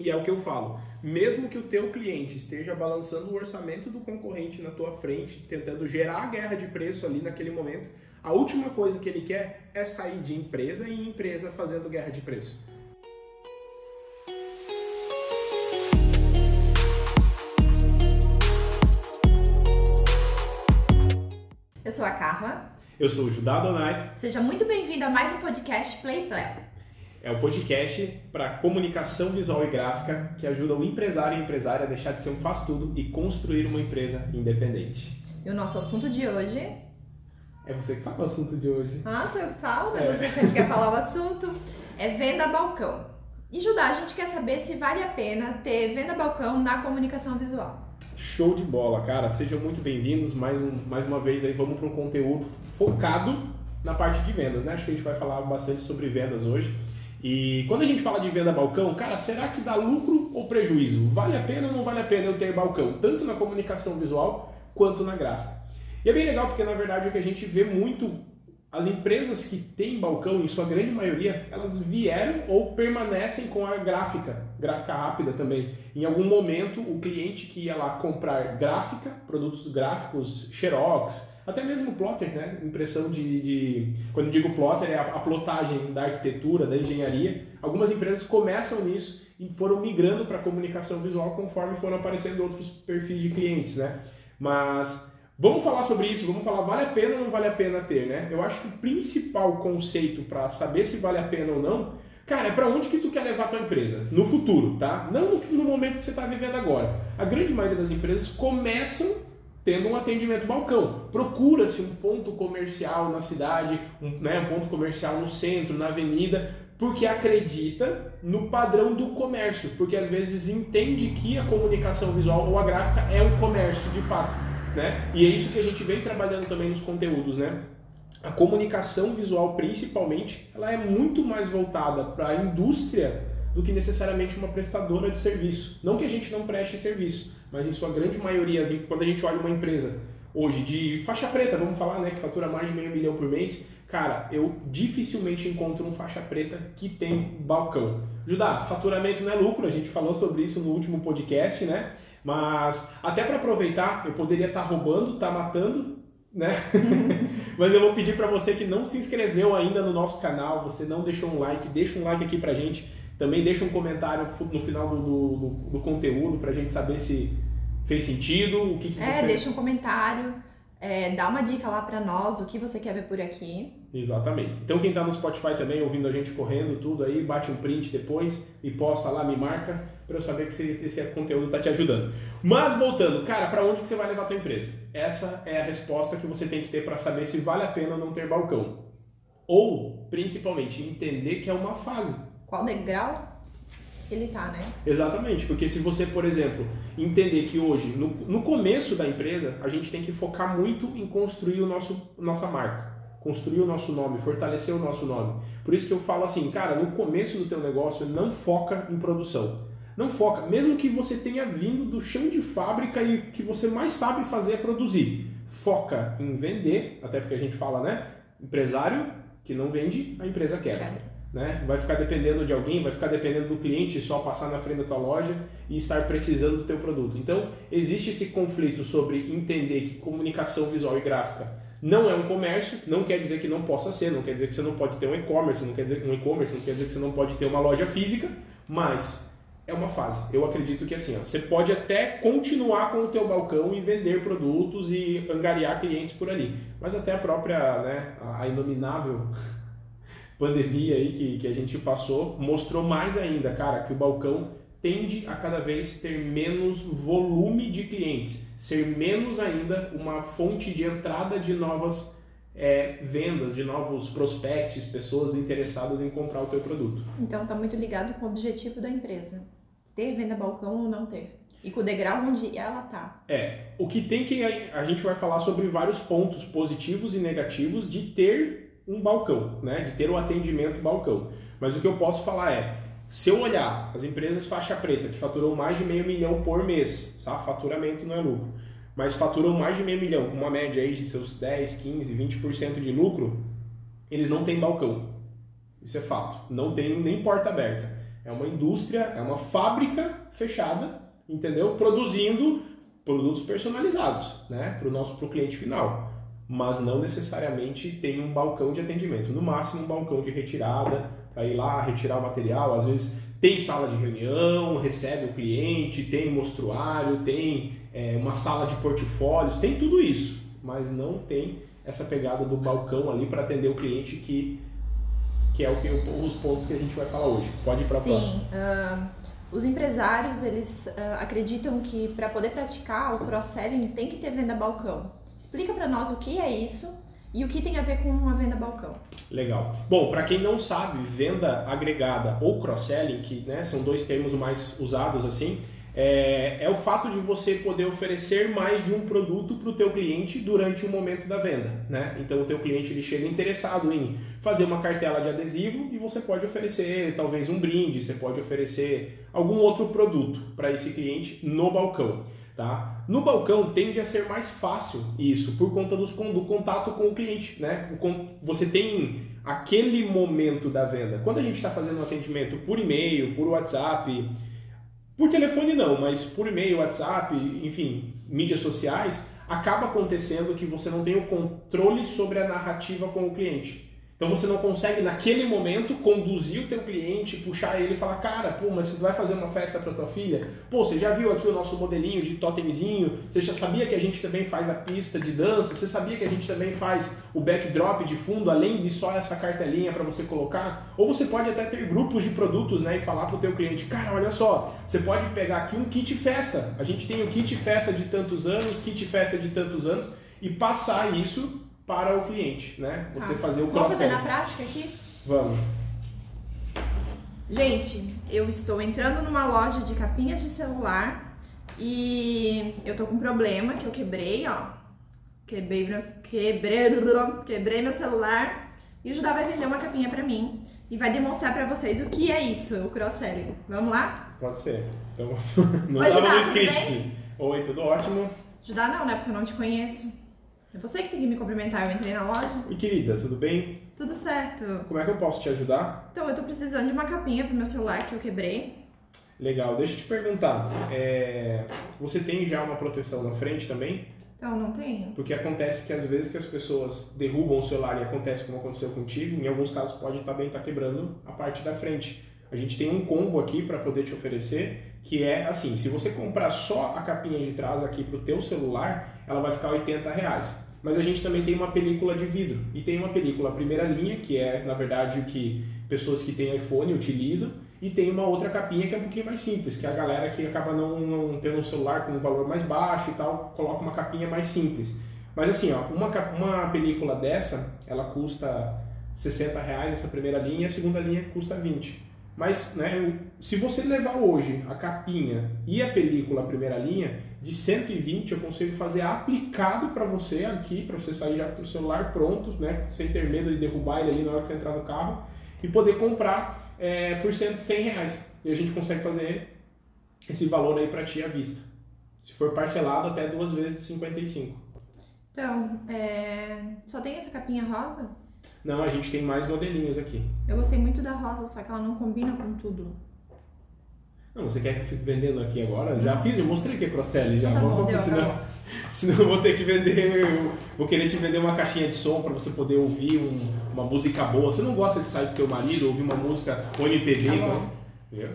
E é o que eu falo. Mesmo que o teu cliente esteja balançando o orçamento do concorrente na tua frente, tentando gerar a guerra de preço ali naquele momento, a última coisa que ele quer é sair de empresa em empresa fazendo guerra de preço. Eu sou a Karma. Eu sou o Judá Donai. Seja muito bem-vindo a mais um podcast Play Play. É o podcast para comunicação visual e gráfica que ajuda o empresário e a empresária a deixar de ser um faz-tudo e construir uma empresa independente. E o nosso assunto de hoje. É você que fala o assunto de hoje. Ah, sou eu que falo, mas É. você sempre quer falar o assunto. É venda balcão. E Judá, a gente quer saber se vale a pena ter venda balcão na comunicação visual. Show de bola, cara. Sejam muito bem-vindos. Mais, um, mais uma vez aí, vamos para um conteúdo focado na parte de vendas, né? Acho que a gente vai falar bastante sobre vendas hoje. E quando a gente fala de venda balcão, cara, será que dá lucro ou prejuízo? Vale a pena ou não vale a pena eu ter balcão? Tanto na comunicação visual quanto na gráfica. E é bem legal porque, na verdade, o que a gente vê muito, as empresas que têm balcão, em sua grande maioria, elas vieram ou permanecem com a gráfica, gráfica rápida também. Em algum momento, o cliente que ia lá comprar gráfica, produtos gráficos, xerox, até mesmo plotter, né? Impressão de, de- Quando digo plotter, é a, a plotagem da arquitetura, da engenharia. Algumas empresas começam nisso e foram migrando para a comunicação visual conforme foram aparecendo outros perfis de clientes, né? Mas vamos falar sobre isso, vamos falar vale a pena ou não vale a pena ter, né? Eu acho que o principal conceito para saber se vale a pena ou não, cara, é para onde que tu quer levar a tua empresa no futuro, tá? Não no, momento que você está vivendo agora. A grande maioria das empresas começam tendo um atendimento balcão. Procura-se um ponto comercial na cidade, um, né, um ponto comercial no centro, na avenida, porque acredita no padrão do comércio, porque às vezes entende que a comunicação visual ou a gráfica é um comércio de fato, né? E é isso que a gente vem trabalhando também nos conteúdos, né? A comunicação visual, principalmente, ela é muito mais voltada para a indústria do que necessariamente uma prestadora de serviço. Não que a gente não preste serviço, mas em sua grande maioria, assim, quando a gente olha uma empresa hoje de faixa preta, vamos falar, né, que fatura mais de meio milhão por mês, cara, eu dificilmente encontro um faixa preta que tem balcão. Judá, faturamento não é lucro, a gente falou sobre isso no último podcast, né? Mas até para aproveitar, eu poderia estar roubando, estar matando, né? Mas eu vou pedir para você que não se inscreveu ainda no nosso canal, você não deixou um like, deixa um like aqui pra gente. Também deixa um comentário no final do, do, do- do conteúdo pra gente saber se fez sentido, o que, que É, você... deixa um comentário, é, dá uma dica lá pra nós, o que você quer ver por aqui. Exatamente. Então quem tá no Spotify também, ouvindo a gente correndo, tudo aí, bate um print depois e posta lá, me marca, pra eu saber que esse, esse conteúdo tá te ajudando. Mas voltando, cara, pra onde que você vai levar a tua empresa? Essa é a resposta que você tem que ter pra saber se vale a pena não ter balcão. Ou, principalmente, entender que é uma fase. Qual degrau ele tá, né? Exatamente, porque se você, por exemplo, entender que hoje, no, no começo da empresa, a gente tem que focar muito em construir o nosso, nossa marca, construir o nosso nome, fortalecer o nosso nome. Por isso que eu falo assim, cara, no começo do teu negócio, não foca em produção. Não foca, mesmo que você tenha vindo do chão de fábrica e o que você mais sabe fazer é produzir. Foca em vender, até porque a gente fala, né? Empresário que não vende, a empresa quebra né? Vai ficar dependendo de alguém, vai ficar dependendo do cliente só passar na frente da tua loja e estar precisando do teu produto. Então, existe esse conflito sobre entender que comunicação visual e gráfica não é um comércio, não quer dizer que não possa ser, não quer dizer que você não pode ter um e-commerce, não quer dizer um e-commerce, não quer dizer que você não pode ter uma loja física, mas é uma fase. Eu acredito que assim, ó, você pode até continuar com o teu balcão e vender produtos e angariar clientes por ali, mas até a própria, né, a inominável pandemia aí que, que a gente passou mostrou mais ainda, cara, que o balcão tende a cada vez ter menos volume de clientes, ser menos ainda uma fonte de entrada de novas é, vendas, de novos prospects, pessoas interessadas em comprar o teu produto. Então tá muito ligado com o objetivo da empresa. Ter venda balcão ou não ter. E com o degrau onde ela tá. É, o que tem que a gente vai falar sobre vários pontos positivos e negativos de ter um balcão, né? De ter o atendimento balcão. Mas o que eu posso falar é, se eu olhar as empresas faixa preta que faturam mais de meio milhão por mês, tá? Faturamento não é lucro, mas faturam mais de meio milhão, com uma média aí de seus 10, 15, 20% de lucro, eles não têm balcão. Isso é fato. Não tem nem porta aberta. É uma indústria, é uma fábrica fechada, entendeu? Produzindo produtos personalizados, né, para o nosso pro cliente final. Mas não necessariamente tem um balcão de atendimento. No máximo um balcão de retirada para ir lá retirar o material. Às vezes tem sala de reunião, recebe o cliente, tem mostruário, tem é, uma sala de portfólios, tem tudo isso, mas não tem essa pegada do balcão ali para atender o cliente que, que é o que os pontos que a gente vai falar hoje. Pode ir para Sim, uh, os empresários eles uh, acreditam que para poder praticar o cross-selling tem que ter venda balcão. Explica para nós o que é isso e o que tem a ver com uma venda balcão? Legal. Bom, para quem não sabe, venda agregada ou cross-selling, que né, são dois termos mais usados assim, é, é, o fato de você poder oferecer mais de um produto para o teu cliente durante o momento da venda, né? Então o teu cliente ele chega interessado em fazer uma cartela de adesivo e você pode oferecer talvez um brinde, você pode oferecer algum outro produto para esse cliente no balcão. Tá? No balcão tende a ser mais fácil isso, por conta dos, do contato com o cliente. Né? Você tem aquele momento da venda. Quando a gente está fazendo um atendimento por e-mail, por WhatsApp, por telefone não, mas por e-mail, WhatsApp, enfim, mídias sociais, acaba acontecendo que você não tem o controle sobre a narrativa com o cliente. Então você não consegue naquele momento conduzir o teu cliente, puxar ele e falar, cara, pô, mas você vai fazer uma festa para tua filha? Pô, você já viu aqui o nosso modelinho de totemzinho? Você já sabia que a gente também faz a pista de dança? Você sabia que a gente também faz o backdrop de fundo, além de só essa cartelinha para você colocar? Ou você pode até ter grupos de produtos, né, e falar para o teu cliente, cara, olha só, você pode pegar aqui um kit festa. A gente tem o kit festa de tantos anos, kit festa de tantos anos e passar isso para o cliente, né? Você tá. fazer o cross Vamos fazer na prática aqui? Vamos. Gente, eu estou entrando numa loja de capinhas de celular e eu tô com um problema que eu quebrei, ó. Quebrei meu, quebrei, quebrei meu celular e o Judá vai vender uma capinha pra mim e vai demonstrar pra vocês o que é isso, o cross-selling. Vamos lá? Pode ser. Então, não Oi, Judá, no script. Oi, tudo ótimo? Judá não, né? Porque eu não te conheço. É você que tem que me cumprimentar. Eu entrei na loja. E querida, tudo bem? Tudo certo. Como é que eu posso te ajudar? Então, eu tô precisando de uma capinha pro meu celular que eu quebrei. Legal, deixa eu te perguntar. É... Você tem já uma proteção na frente também? Então, não tenho. Porque acontece que às vezes que as pessoas derrubam o celular e acontece como aconteceu contigo, em alguns casos pode também estar tá quebrando a parte da frente. A gente tem um combo aqui para poder te oferecer, que é assim, se você comprar só a capinha de trás aqui pro teu celular, ela vai ficar 80 reais. Mas a gente também tem uma película de vidro e tem uma película primeira linha, que é na verdade o que pessoas que têm iPhone utilizam, e tem uma outra capinha que é um pouquinho mais simples, que é a galera que acaba não, não tendo um celular com um valor mais baixo e tal, coloca uma capinha mais simples. Mas assim, ó, uma, uma película dessa, ela custa 60 reais essa primeira linha, a segunda linha custa 20. Mas, né, se você levar hoje a capinha e a película, a primeira linha, de 120 eu consigo fazer aplicado para você aqui, para você sair já com o celular pronto, né, sem ter medo de derrubar ele ali na hora que você entrar no carro, e poder comprar é, por 100 reais. E a gente consegue fazer esse valor aí para ti à vista. Se for parcelado, até duas vezes de 55. Então, é... só tem essa capinha rosa? Não, a gente tem mais modelinhos aqui. Eu gostei muito da rosa, só que ela não combina com tudo. Não, você quer que eu fique vendendo aqui agora? Já fiz, eu mostrei que é Crosselli já. Tá bom, deu, senão, tá senão eu vou ter que vender. vou querer te vender uma caixinha de som para você poder ouvir um, uma música boa. Você não gosta de sair do teu marido, ouvir uma música ou MPB? Tá né?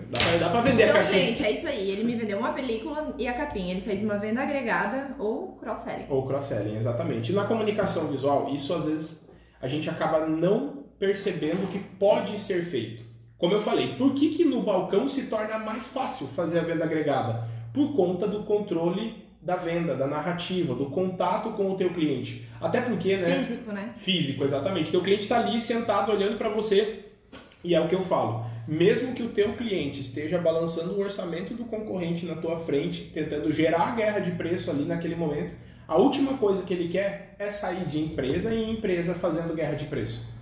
Dá pra, dá pra vender então, a caixinha. gente, é isso aí. Ele me vendeu uma película e a capinha. Ele fez uma venda agregada ou cross-selling. Ou cross-selling, exatamente. E na comunicação visual, isso às vezes a gente acaba não percebendo que pode ser feito. Como eu falei, por que, que no balcão se torna mais fácil fazer a venda agregada? Por conta do controle da venda, da narrativa, do contato com o teu cliente. Até porque, né? Físico, né? Físico, exatamente. Teu cliente está ali sentado olhando para você e é o que eu falo. Mesmo que o teu cliente esteja balançando o orçamento do concorrente na tua frente, tentando gerar a guerra de preço ali naquele momento, a última coisa que ele quer é sair de empresa em empresa fazendo guerra de preço.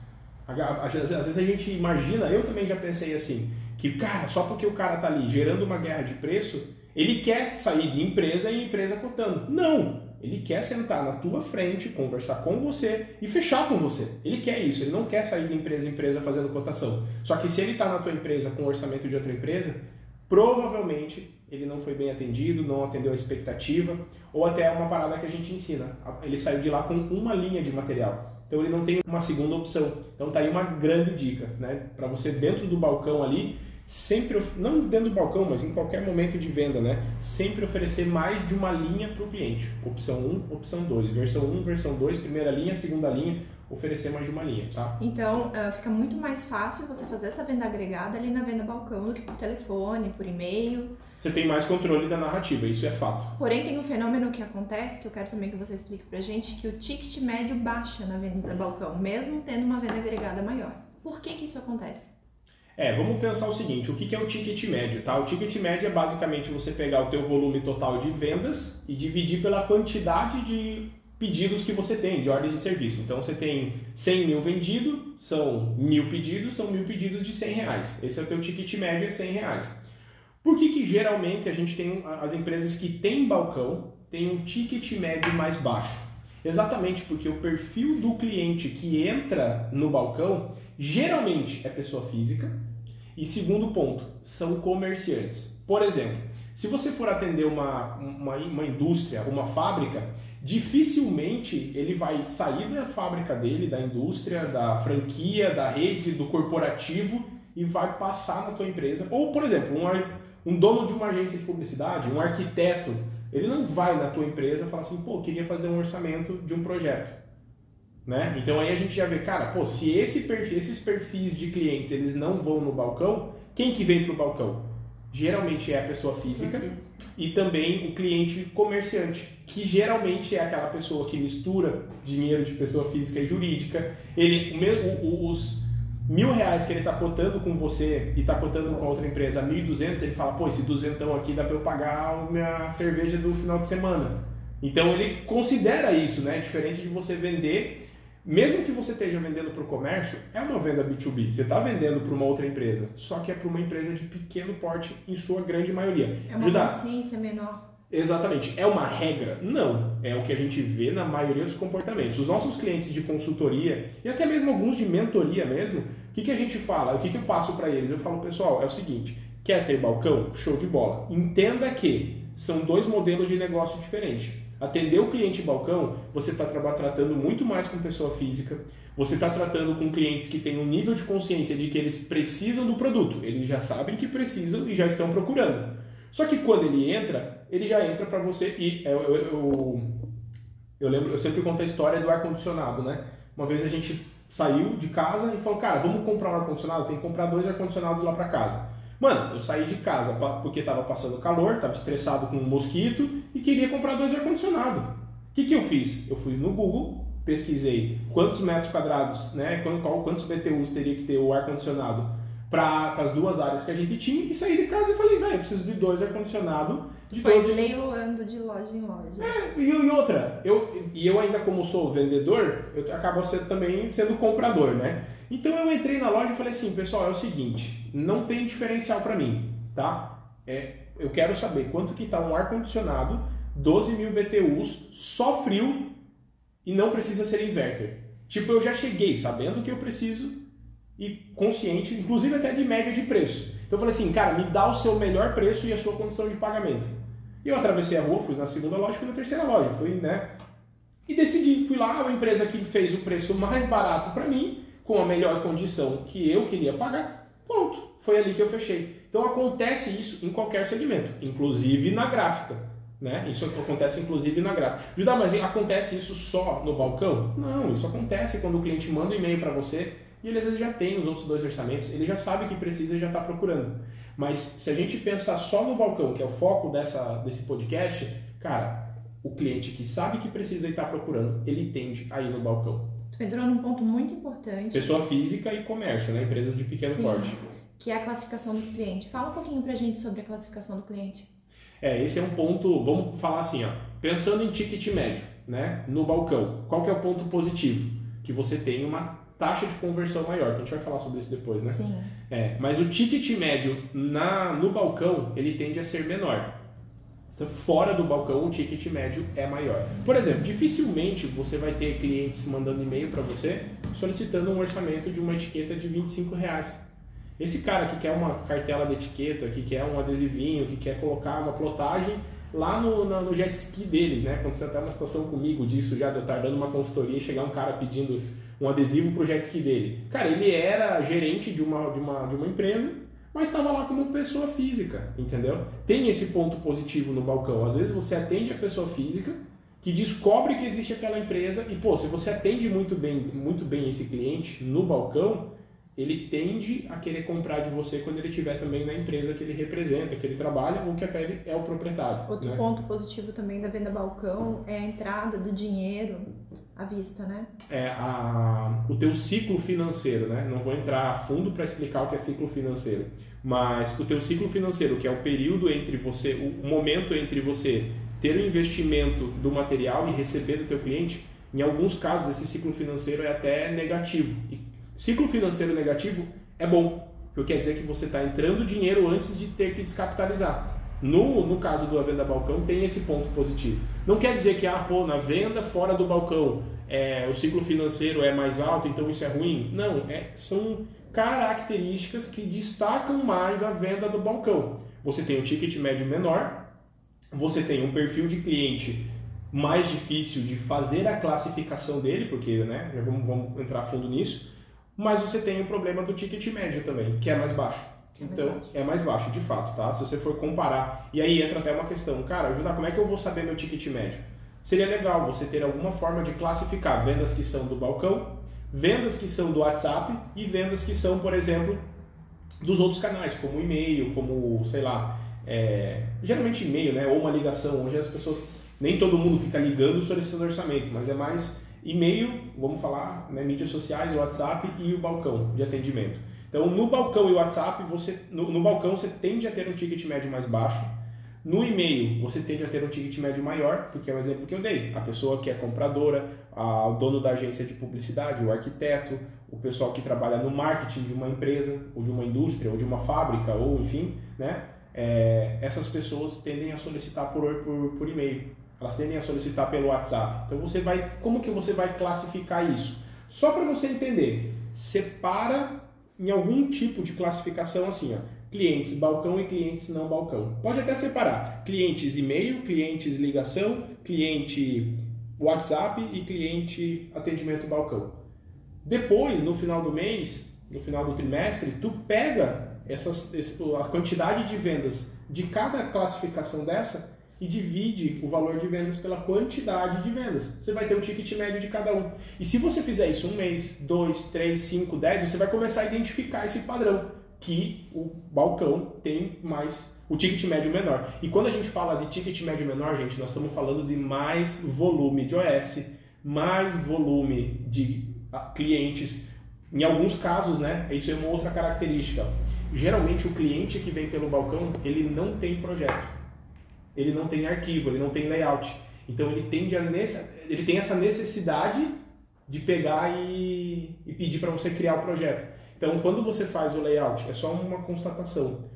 Às vezes a gente imagina, eu também já pensei assim, Que, cara, só porque o cara tá ali gerando uma guerra de preço, ele quer sair de empresa em empresa cotando. Não! Ele quer sentar na tua frente, conversar com você e fechar com você. Ele quer isso, ele não quer sair de empresa em empresa fazendo cotação. Só que se ele está na tua empresa com orçamento de outra empresa, provavelmente ele não foi bem atendido, não atendeu a expectativa, ou até uma parada que a gente ensina. Ele saiu de lá com uma linha de material. Então ele não tem uma segunda opção. Então tá aí uma grande dica, né? Para você dentro do balcão ali, sempre, não dentro do balcão, mas em qualquer momento de venda, né? Sempre oferecer mais de uma linha para o cliente. Opção 1, opção 2. Versão 1, versão 2, primeira linha, segunda linha, oferecer mais de uma linha, tá? Então, uh, fica muito mais fácil você fazer essa venda agregada ali na venda balcão do que por telefone, por e-mail. Você tem mais controle da narrativa, isso é fato. Porém, tem um fenômeno que acontece, que eu quero também que você explique pra gente, que o ticket médio baixa na venda balcão, mesmo tendo uma venda agregada maior. Por que que isso acontece? É, vamos pensar o seguinte, o que é o ticket médio, tá? O ticket médio é basicamente você pegar o teu volume total de vendas e dividir pela quantidade de pedidos que você tem, de ordens de serviço. Então você tem 100 mil vendidos, são mil pedidos, são mil pedidos de 100 reais. Esse é o teu ticket médio, é 100 reais. Por que, que geralmente a gente tem as empresas que têm balcão têm um ticket médio mais baixo? Exatamente porque o perfil do cliente que entra no balcão geralmente é pessoa física. E segundo ponto, são comerciantes. Por exemplo, se você for atender uma, uma, uma indústria, uma fábrica, dificilmente ele vai sair da fábrica dele, da indústria, da franquia, da rede, do corporativo e vai passar na tua empresa. Ou, por exemplo, um, um dono de uma agência de publicidade, um arquiteto, ele não vai na tua empresa e fala assim, pô, queria fazer um orçamento de um projeto. Né? Então aí a gente já vê, cara, pô, se esse perfil, esses perfis de clientes eles não vão no balcão, quem que vem para o balcão? Geralmente é a pessoa física e também o cliente comerciante, que geralmente é aquela pessoa que mistura dinheiro de pessoa física e jurídica. Ele, o, os mil reais que ele está cotando com você e está cotando com a outra empresa, 1.200, ele fala, pô, esse duzentão aqui dá para eu pagar a minha cerveja do final de semana. Então ele considera isso, né? Diferente de você vender mesmo que você esteja vendendo para o comércio, é uma venda B2B. Você está vendendo para uma outra empresa, só que é para uma empresa de pequeno porte em sua grande maioria. É uma Judá, consciência menor. Exatamente. É uma regra? Não. É o que a gente vê na maioria dos comportamentos. Os nossos clientes de consultoria e até mesmo alguns de mentoria mesmo, o que, que a gente fala? O que, que eu passo para eles? Eu falo, pessoal, é o seguinte: quer ter balcão? Show de bola. Entenda que são dois modelos de negócio diferentes. Atender o cliente balcão, você está tratando muito mais com pessoa física, você está tratando com clientes que têm um nível de consciência de que eles precisam do produto, eles já sabem que precisam e já estão procurando. Só que quando ele entra, ele já entra para você e eu, eu, eu, eu, lembro, eu sempre conto a história do ar condicionado, né? Uma vez a gente saiu de casa e falou, cara, vamos comprar um ar condicionado, tem que comprar dois ar condicionados lá para casa. Mano, eu saí de casa porque estava passando calor, estava estressado com um mosquito e queria comprar dois ar-condicionado. O que, que eu fiz? Eu fui no Google, pesquisei quantos metros quadrados, né, quantos BTUs teria que ter o ar-condicionado para as duas áreas que a gente tinha e saí de casa e falei, velho, eu preciso de dois ar-condicionado. Foi 12... leiloando de loja em loja. É, e, e, outra, eu, e eu ainda como sou vendedor, eu acabo sendo, também sendo comprador, né? Então eu entrei na loja e falei assim, pessoal, é o seguinte, não tem diferencial para mim, tá? É, eu quero saber quanto que tá um ar-condicionado, 12 mil BTUs, só frio e não precisa ser inverter. Tipo, eu já cheguei sabendo que eu preciso e consciente, inclusive até de média de preço. Então eu falei assim, cara, me dá o seu melhor preço e a sua condição de pagamento. E eu atravessei a rua, fui na segunda loja, fui na terceira loja, fui, né? E decidi, fui lá, a empresa que fez o preço mais barato para mim, com a melhor condição que eu queria pagar, pronto, foi ali que eu fechei. Então acontece isso em qualquer segmento, inclusive na gráfica. Né? Isso acontece inclusive na gráfica. Judá, mas acontece isso só no balcão? Não, isso acontece quando o cliente manda um e-mail para você e ele às vezes já tem os outros dois orçamentos, ele já sabe que precisa e já está procurando. Mas se a gente pensar só no balcão, que é o foco dessa, desse podcast, cara, o cliente que sabe que precisa e está procurando, ele tende a ir no balcão. Tu entrou num ponto muito importante. Pessoa física e comércio, né? Empresas de pequeno Sim, porte. Que é a classificação do cliente. Fala um pouquinho pra gente sobre a classificação do cliente. É, esse é um ponto, vamos falar assim, ó. Pensando em ticket médio, né? No balcão, qual que é o ponto positivo? Que você tem uma taxa de conversão maior, que a gente vai falar sobre isso depois, né? Sim. É, mas o ticket médio na, no balcão, ele tende a ser menor. Fora do balcão, o ticket médio é maior. Por exemplo, dificilmente você vai ter clientes mandando e-mail para você solicitando um orçamento de uma etiqueta de 25 reais. Esse cara que quer uma cartela de etiqueta, que quer um adesivinho, que quer colocar uma plotagem lá no, no, no jet ski dele, né? Aconteceu até uma situação comigo disso já, de eu estar dando uma consultoria e chegar um cara pedindo um adesivo pro jet ski dele. Cara, ele era gerente de uma, de uma, de uma empresa mas estava lá como pessoa física, entendeu? Tem esse ponto positivo no balcão. Às vezes você atende a pessoa física que descobre que existe aquela empresa e, pô, se você atende muito bem, muito bem esse cliente no balcão, ele tende a querer comprar de você quando ele estiver também na empresa que ele representa, que ele trabalha ou que até ele é o proprietário. Outro né? ponto positivo também da venda balcão é a entrada do dinheiro à vista, né? É a, o teu ciclo financeiro, né? Não vou entrar a fundo para explicar o que é ciclo financeiro, mas o teu ciclo financeiro, que é o período entre você, o momento entre você ter o investimento do material e receber do teu cliente, em alguns casos esse ciclo financeiro é até negativo. E ciclo financeiro negativo é bom, porque quer dizer que você está entrando dinheiro antes de ter que descapitalizar. No, no caso do venda balcão, tem esse ponto positivo. Não quer dizer que, ah, pô, na venda fora do balcão é, o ciclo financeiro é mais alto, então isso é ruim. Não, é, são características que destacam mais a venda do balcão. Você tem um ticket médio menor, você tem um perfil de cliente mais difícil de fazer a classificação dele, porque né, vamos, vamos entrar fundo nisso, mas você tem o problema do ticket médio também, que é mais baixo. Então, é mais baixo, de fato, tá? Se você for comparar. E aí entra até uma questão, cara, ajudar, como é que eu vou saber meu ticket médio? Seria legal você ter alguma forma de classificar vendas que são do balcão, vendas que são do WhatsApp e vendas que são, por exemplo, dos outros canais, como e-mail, como, sei lá, é, geralmente e-mail, né? Ou uma ligação, onde as pessoas, nem todo mundo fica ligando solicitando orçamento, mas é mais e-mail, vamos falar, né, mídias sociais, WhatsApp e o balcão de atendimento. Então, no balcão e WhatsApp, você, no, no, balcão você tende a ter um ticket médio mais baixo. No e-mail, você tende a ter um ticket médio maior, porque é o exemplo que eu dei. A pessoa que é compradora, a, o dono da agência de publicidade, o arquiteto, o pessoal que trabalha no marketing de uma empresa, ou de uma indústria, ou de uma fábrica, ou enfim, né? É, essas pessoas tendem a solicitar por, por, por e-mail. Elas tendem a solicitar pelo WhatsApp. Então, você vai, como que você vai classificar isso? Só para você entender, separa em algum tipo de classificação assim, ó, clientes balcão e clientes não balcão. Pode até separar clientes e-mail, clientes ligação, cliente WhatsApp e cliente atendimento balcão. Depois, no final do mês, no final do trimestre, tu pega essas, a quantidade de vendas de cada classificação dessa e divide o valor de vendas pela quantidade de vendas. Você vai ter o ticket médio de cada um. E se você fizer isso um mês, dois, três, cinco, dez, você vai começar a identificar esse padrão que o balcão tem mais o ticket médio menor. E quando a gente fala de ticket médio menor, gente, nós estamos falando de mais volume de OS, mais volume de ah, clientes. Em alguns casos, né? Isso é uma outra característica. Geralmente o cliente que vem pelo balcão, ele não tem projeto ele não tem arquivo, ele não tem layout. Então ele tende a ele tem essa necessidade de pegar e, e pedir para você criar o projeto. Então quando você faz o layout, é só uma constatação.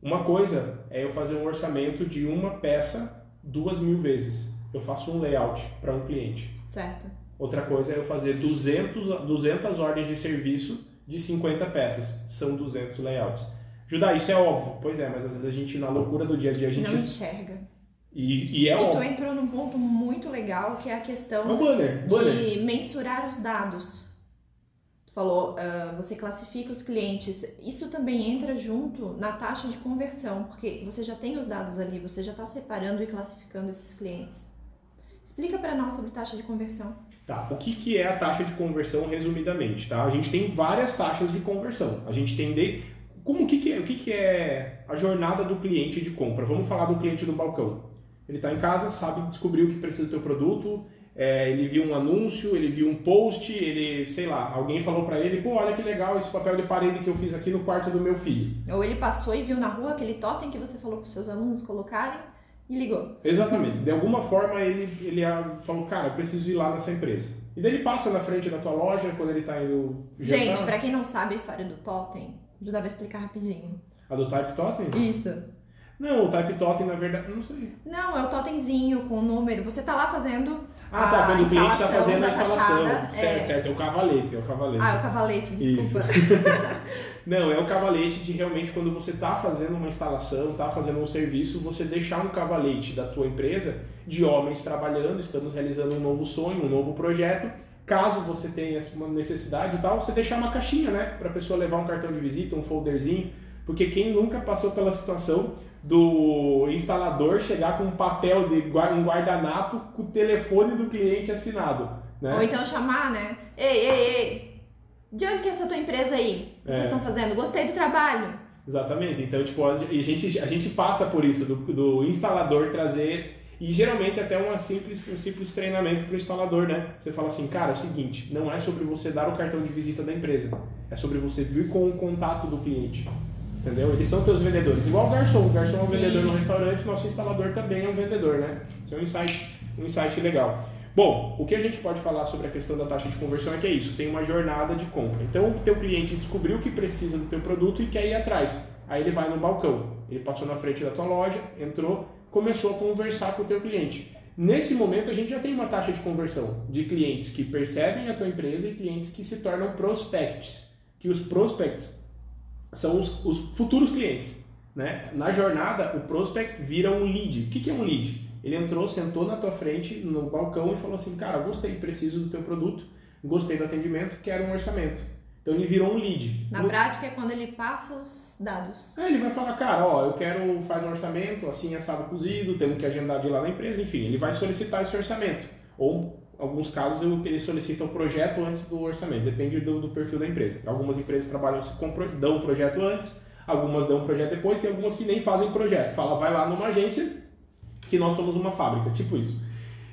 Uma coisa é eu fazer um orçamento de uma peça duas mil vezes. Eu faço um layout para um cliente. Certo. Outra coisa é eu fazer 200, 200 ordens de serviço de 50 peças. São 200 layouts. Judá, isso é óbvio. Pois é, mas às vezes a gente, na loucura do dia a dia, a gente. Não enxerga. E, e é e óbvio. tu entrou num ponto muito legal que é a questão É banner, de banner. mensurar os dados. Tu falou, ah, você classifica os clientes. Isso também entra junto na taxa de conversão, porque você já tem os dados ali, você já está separando e classificando esses clientes. Explica para nós sobre taxa de conversão. Tá, o que, que é a taxa de conversão resumidamente, tá? A gente tem várias taxas de conversão. A gente tem de... Como, o que, que, é, o que, que é a jornada do cliente de compra? Vamos falar do cliente do balcão. Ele está em casa, sabe, descobriu que precisa do teu produto, é, ele viu um anúncio, ele viu um post, ele, sei lá, alguém falou para ele, pô, olha que legal esse papel de parede que eu fiz aqui no quarto do meu filho. Ou ele passou e viu na rua aquele totem que você falou para os seus alunos colocarem e ligou. Exatamente. De alguma forma ele, ele ah, falou, cara, eu preciso ir lá nessa empresa. E daí ele passa na frente da tua loja quando ele tá indo jantar. Gente, pra quem não sabe a história do totem, ajudava a explicar rapidinho. A do Type Totem? Isso. Não, o Type Totem, na verdade, não sei. Não, é o totemzinho com o número. Você tá lá fazendo. Ah, tá, quando o cliente tá fazendo a instalação. fachada, certo, é. certo, é o cavalete, é o cavalete. Ah, é o cavalete, desculpa. Não, é o cavalete de realmente quando você está fazendo uma instalação, está fazendo um serviço, você deixar um cavalete da tua empresa de homens trabalhando, estamos realizando um novo sonho, um novo projeto. Caso você tenha uma necessidade e tal, você deixar uma caixinha, né, para a pessoa levar um cartão de visita, um folderzinho, porque quem nunca passou pela situação do instalador chegar com um papel de um guardanapo com o telefone do cliente assinado, né? Ou então chamar, né? Ei, ei, ei. De onde que é essa tua empresa aí? O que Vocês É. estão fazendo? Gostei do trabalho. Exatamente. Então, tipo, a gente, a gente passa por isso, do, do instalador trazer, e geralmente até uma simples, um simples treinamento para o instalador, né? Você fala assim, cara, é o seguinte, não é sobre você dar o cartão de visita da empresa, é sobre você vir com o contato do cliente. Entendeu? Eles são teus vendedores. Igual o garçom. O garçom é um Sim. vendedor no restaurante, nosso instalador também é um vendedor, né? Isso é um insight, um insight legal. Bom, o que a gente pode falar sobre a questão da taxa de conversão é que é isso, tem uma jornada de compra. Então, o teu cliente descobriu o que precisa do teu produto e quer ir atrás. Aí ele vai no balcão, ele passou na frente da tua loja, entrou, começou a conversar com o teu cliente. Nesse momento, a gente já tem uma taxa de conversão de clientes que percebem a tua empresa e clientes que se tornam prospects. Que os prospects são os, os futuros clientes. Né? Na jornada, o prospect vira um lead. O que, que é um lead? Ele entrou, sentou na tua frente, no balcão e falou assim, cara, gostei, preciso do teu produto, gostei do atendimento, quero um orçamento. Então ele virou um lead. Na No- prática é quando ele passa os dados. Aí ele vai falar, cara, ó, eu quero fazer um orçamento, assim, assado cozido, temos que agendar de ir lá na empresa, enfim, ele vai solicitar esse orçamento. Ou, em alguns casos, ele solicita o projeto antes do orçamento, depende do, do perfil da empresa. Algumas empresas trabalham, se com pro- dão o projeto antes, algumas dão o projeto depois, tem algumas que nem fazem projeto. Fala, vai lá numa agência, que nós somos uma fábrica, tipo isso.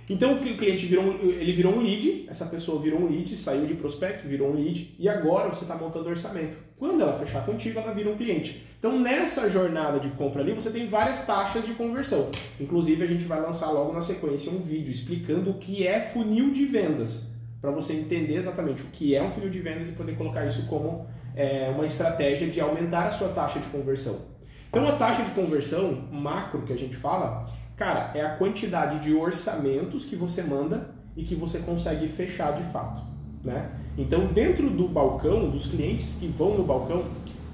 Então o cliente virou ele virou um lead, essa pessoa virou um lead, saiu de prospecto, virou um lead, e agora você está montando orçamento. Quando ela fechar contigo, ela vira um cliente. Então nessa jornada de compra ali, você tem várias taxas de conversão. Inclusive a gente vai lançar logo na sequência um vídeo explicando o que é funil de vendas, para você entender exatamente o que é um funil de vendas e poder colocar isso como é, uma estratégia de aumentar a sua taxa de conversão. Então a taxa de conversão macro que a gente fala, cara, é a quantidade de orçamentos que você manda e que você consegue fechar de fato, né? Então dentro do balcão, dos clientes que vão no balcão,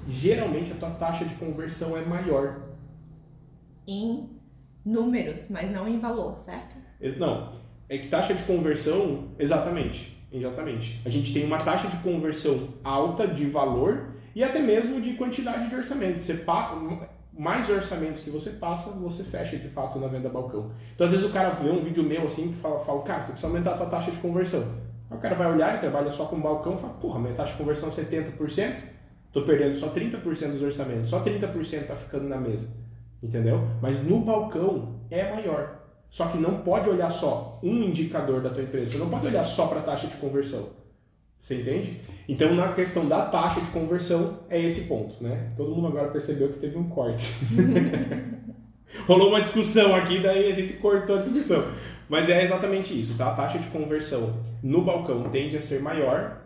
geralmente a tua taxa de conversão é maior. Em números, mas não em valor, certo? Não, é que taxa de conversão, exatamente, exatamente. A gente tem uma taxa de conversão alta de valor e até mesmo de quantidade de orçamento. Você pa... mais orçamentos que você passa, você fecha de fato na venda balcão. Então às vezes o cara vê um vídeo meu assim que fala, fala cara, você precisa aumentar a tua taxa de conversão. Aí o cara vai olhar e trabalha só com balcão e fala, porra, minha taxa de conversão é 70%, tô perdendo só 30% dos orçamentos, só 30% tá ficando na mesa. Entendeu? Mas no balcão é maior. Só que não pode olhar só um indicador da tua empresa. Você não pode olhar só para a taxa de conversão. Você entende? Então, na questão da taxa de conversão, é esse ponto, né? Todo mundo agora percebeu que teve um corte. Rolou uma discussão aqui, daí a gente cortou a discussão. Mas é exatamente isso, tá? A taxa de conversão no balcão tende a ser maior.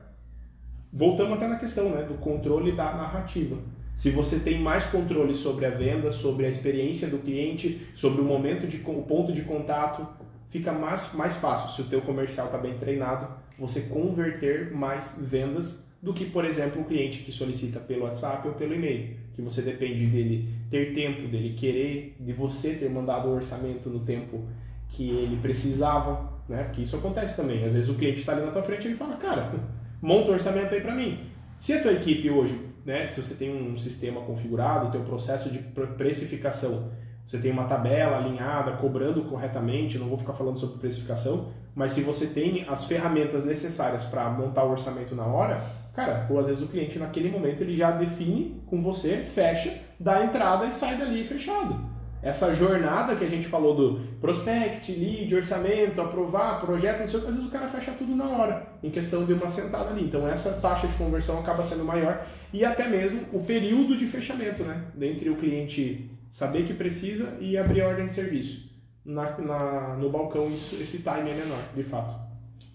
Voltamos até na questão, né? Do controle da narrativa. Se você tem mais controle sobre a venda, sobre a experiência do cliente, sobre o momento de o ponto de contato, fica mais, mais fácil se o teu comercial está bem treinado, você converter mais vendas do que, por exemplo, um cliente que solicita pelo WhatsApp ou pelo e-mail, que você depende dele ter tempo, dele querer, de você ter mandado o orçamento no tempo que ele precisava, né? Porque isso acontece também. Às vezes o cliente está ali na tua frente e ele fala, cara, monta o orçamento aí para mim. Se a tua equipe hoje, né, se você tem um sistema configurado, o teu processo de pre- precificação, você tem uma tabela alinhada, cobrando corretamente, não vou ficar falando sobre precificação, mas se você tem as ferramentas necessárias para montar o orçamento na hora, cara, ou às vezes o cliente naquele momento ele já define com você, fecha, dá a entrada e sai dali fechado. Essa jornada que a gente falou do prospect, lead, orçamento, aprovar, projeto, não sei o que, às vezes o cara fecha tudo na hora, em questão de uma sentada ali. Então essa taxa de conversão acaba sendo maior e até mesmo o período de fechamento, né? Dentre o cliente saber que precisa e abrir a ordem de serviço. Na, na- no balcão isso, esse time é menor, de fato.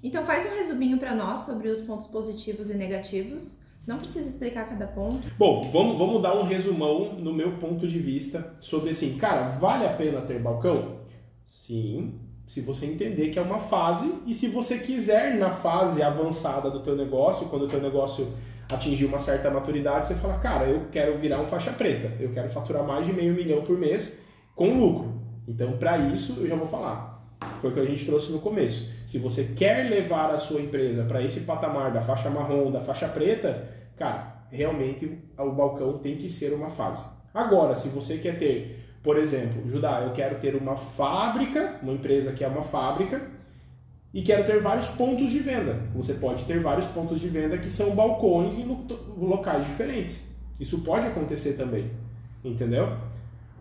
Então faz um resuminho para nós sobre os pontos positivos e negativos. Não precisa explicar cada ponto. Bom, vamos, vamos dar um resumão no meu ponto de vista sobre assim, cara, vale a pena ter balcão? Sim, se você entender que é uma fase e se você quiser na fase avançada do teu negócio, quando o teu negócio atingir uma certa maturidade, você fala, cara, eu quero virar um faixa preta, eu quero faturar mais de meio milhão por mês com lucro. Então, para isso, eu já vou falar. Foi o que a gente trouxe no começo. Se você quer levar a sua empresa para esse patamar da faixa marrom, da faixa preta, cara, realmente o balcão tem que ser uma fase. Agora, se você quer ter, por exemplo, Judá, eu quero ter uma fábrica, uma empresa que é uma fábrica, e quero ter vários pontos de venda. Você pode ter vários pontos de venda que são balcões em locais diferentes. Isso pode acontecer também, entendeu?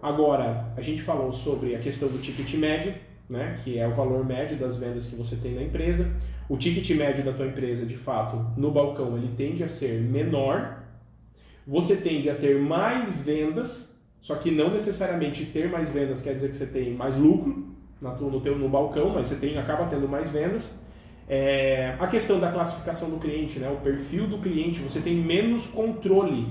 Agora, a gente falou sobre a questão do ticket médio, né, que é o valor médio das vendas que você tem na empresa. O ticket médio da tua empresa, de fato, no balcão, ele tende a ser menor. Você tende a ter mais vendas, só que não necessariamente ter mais vendas quer dizer que você tem mais lucro no, teu, no balcão, mas você tem, acaba tendo mais vendas. É, a questão da classificação do cliente, né, o perfil do cliente, você tem menos controle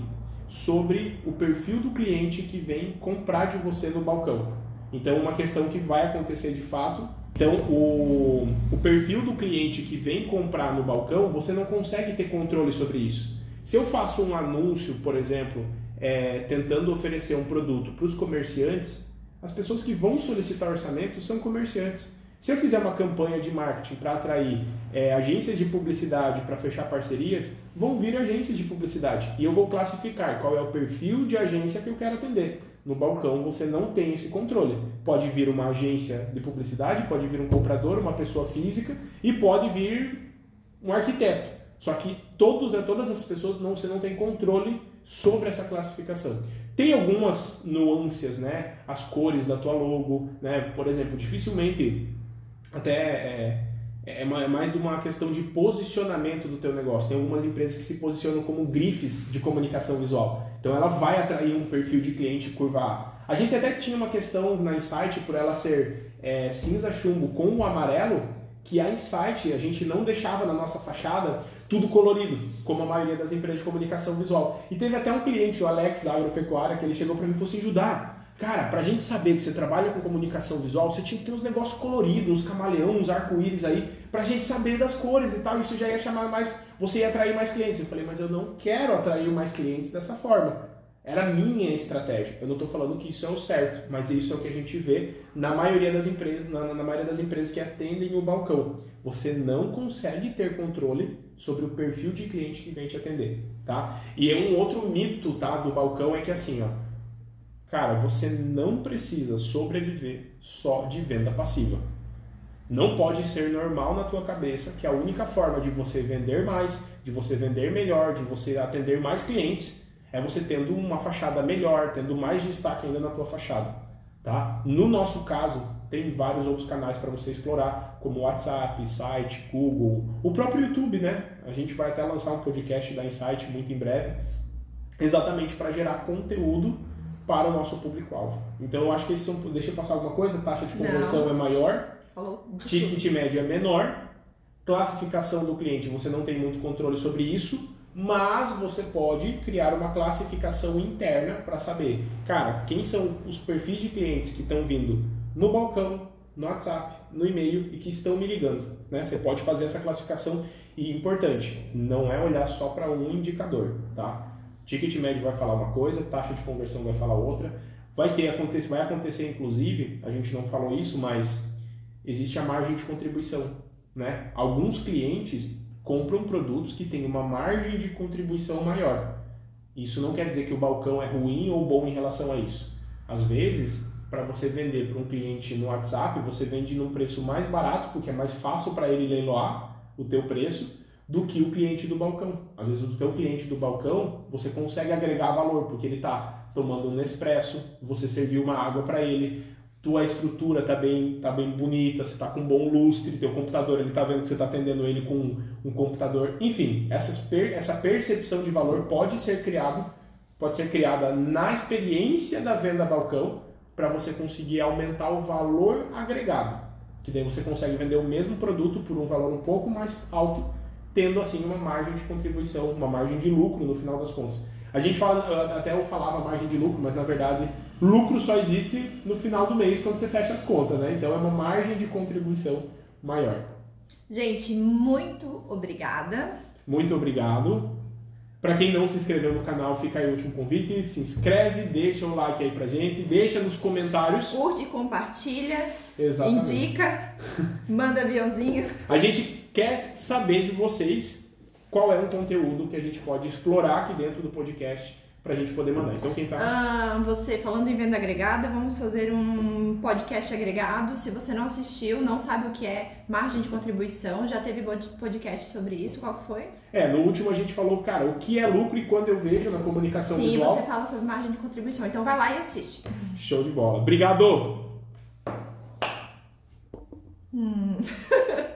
sobre o perfil do cliente que vem comprar de você no balcão. Então, uma questão que vai acontecer de fato. Então, o, o perfil do cliente que vem comprar no balcão, você não consegue ter controle sobre isso. Se eu faço um anúncio, por exemplo, é, tentando oferecer um produto para os comerciantes, as pessoas que vão solicitar orçamento são comerciantes. Se eu fizer uma campanha de marketing para atrair é, agências de publicidade para fechar parcerias, vão vir agências de publicidade e eu vou classificar qual é o perfil de agência que eu quero atender. No balcão você não tem esse controle. Pode vir uma agência de publicidade, pode vir um comprador, uma pessoa física e pode vir um arquiteto. Só que todos, todas as pessoas não, você não tem controle sobre essa classificação. Tem algumas nuances, né? As cores da tua logo, né? Por exemplo, dificilmente até é, é, é, é mais de uma questão de posicionamento do teu negócio. Tem algumas empresas que se posicionam como grifes de comunicação visual. Então ela vai atrair um perfil de cliente curva A. A gente até tinha uma questão na Insight por ela ser é, cinza chumbo com o amarelo, que a Insight a gente não deixava na nossa fachada tudo colorido, como a maioria das empresas de comunicação visual. E teve até um cliente, o Alex da Agropecuária, que ele chegou para mim e falou assim, Judá, cara, pra gente saber que você trabalha com comunicação visual, você tinha que ter uns negócios coloridos, uns camaleões, uns arco-íris aí, pra gente saber das cores e tal, isso já ia chamar mais, você ia atrair mais clientes. Eu falei, mas eu não quero atrair mais clientes dessa forma. Era a minha estratégia. Eu não estou falando que isso é o certo, mas isso é o que a gente vê na maioria das empresas, na, na maioria das empresas que atendem o balcão. Você não consegue ter controle sobre o perfil de cliente que vem te atender, tá? E é um outro mito, tá, do balcão é que assim, ó, cara, você não precisa sobreviver só de venda passiva. Não pode ser normal na tua cabeça que a única forma de você vender mais, de você vender melhor, de você atender mais clientes, é você tendo uma fachada melhor, tendo mais destaque ainda na tua fachada, tá? No nosso caso, tem vários outros canais para você explorar, como WhatsApp, site, Google, o próprio YouTube, né? A gente vai até lançar um podcast da Insight muito em breve, exatamente para gerar conteúdo para o nosso público-alvo. Então eu acho que esses são. Deixa eu passar alguma coisa? Taxa de conversão Não. é maior, Falou. ticket médio é menor, classificação do cliente você não tem muito controle sobre isso, mas você pode criar uma classificação interna para saber, cara, quem são os perfis de clientes que estão vindo no balcão, no WhatsApp, no e-mail e que estão me ligando. Né? Você pode fazer essa classificação e importante, não é olhar só para um indicador, tá? Ticket médio vai falar uma coisa, taxa de conversão vai falar outra. Vai ter vai acontecer inclusive, a gente não falou isso, mas existe a margem de contribuição. Né? Alguns clientes compram produtos que têm uma margem de contribuição maior. Isso não quer dizer que o balcão é ruim ou bom em relação a isso. Às vezes, para você vender para um cliente no WhatsApp, você vende num preço mais barato, porque é mais fácil para ele leiloar o teu preço, do que o cliente do balcão. Às vezes o teu cliente do balcão, você consegue agregar valor, porque ele está tomando um Nespresso, você serviu uma água para ele, tua estrutura tá bem, tá bem bonita, você tá com bom lustre, teu computador ele tá vendo que você tá atendendo ele com um computador, enfim, essas per, essa percepção de valor pode ser criado, pode ser criada na experiência da venda balcão para você conseguir aumentar o valor agregado, que daí você consegue vender o mesmo produto por um valor um pouco mais alto, tendo assim uma margem de contribuição, uma margem de lucro no final das contas. A gente fala, até eu falava margem de lucro, mas na verdade lucro só existe no final do mês quando você fecha as contas, né? Então é uma margem de contribuição maior. Gente, muito obrigada. Muito obrigado. Para quem não se inscreveu no canal, fica aí o último convite. Se inscreve, deixa o like aí pra gente, deixa nos comentários. Curte, compartilha, Exatamente. indica, manda aviãozinho. A gente quer saber de vocês qual é um conteúdo que a gente pode explorar aqui dentro do podcast pra gente poder mandar. Então quem tá. Ah, você, falando em venda agregada, vamos fazer um podcast agregado. Se você não assistiu, não sabe o que é margem de contribuição, já teve pod- podcast sobre isso, qual que foi? É, no último a gente falou, cara, o que é lucro e quando eu vejo na comunicação Sim, visual. você fala sobre margem de contribuição. Então vai lá e assiste. Show de bola. Obrigado! Hum.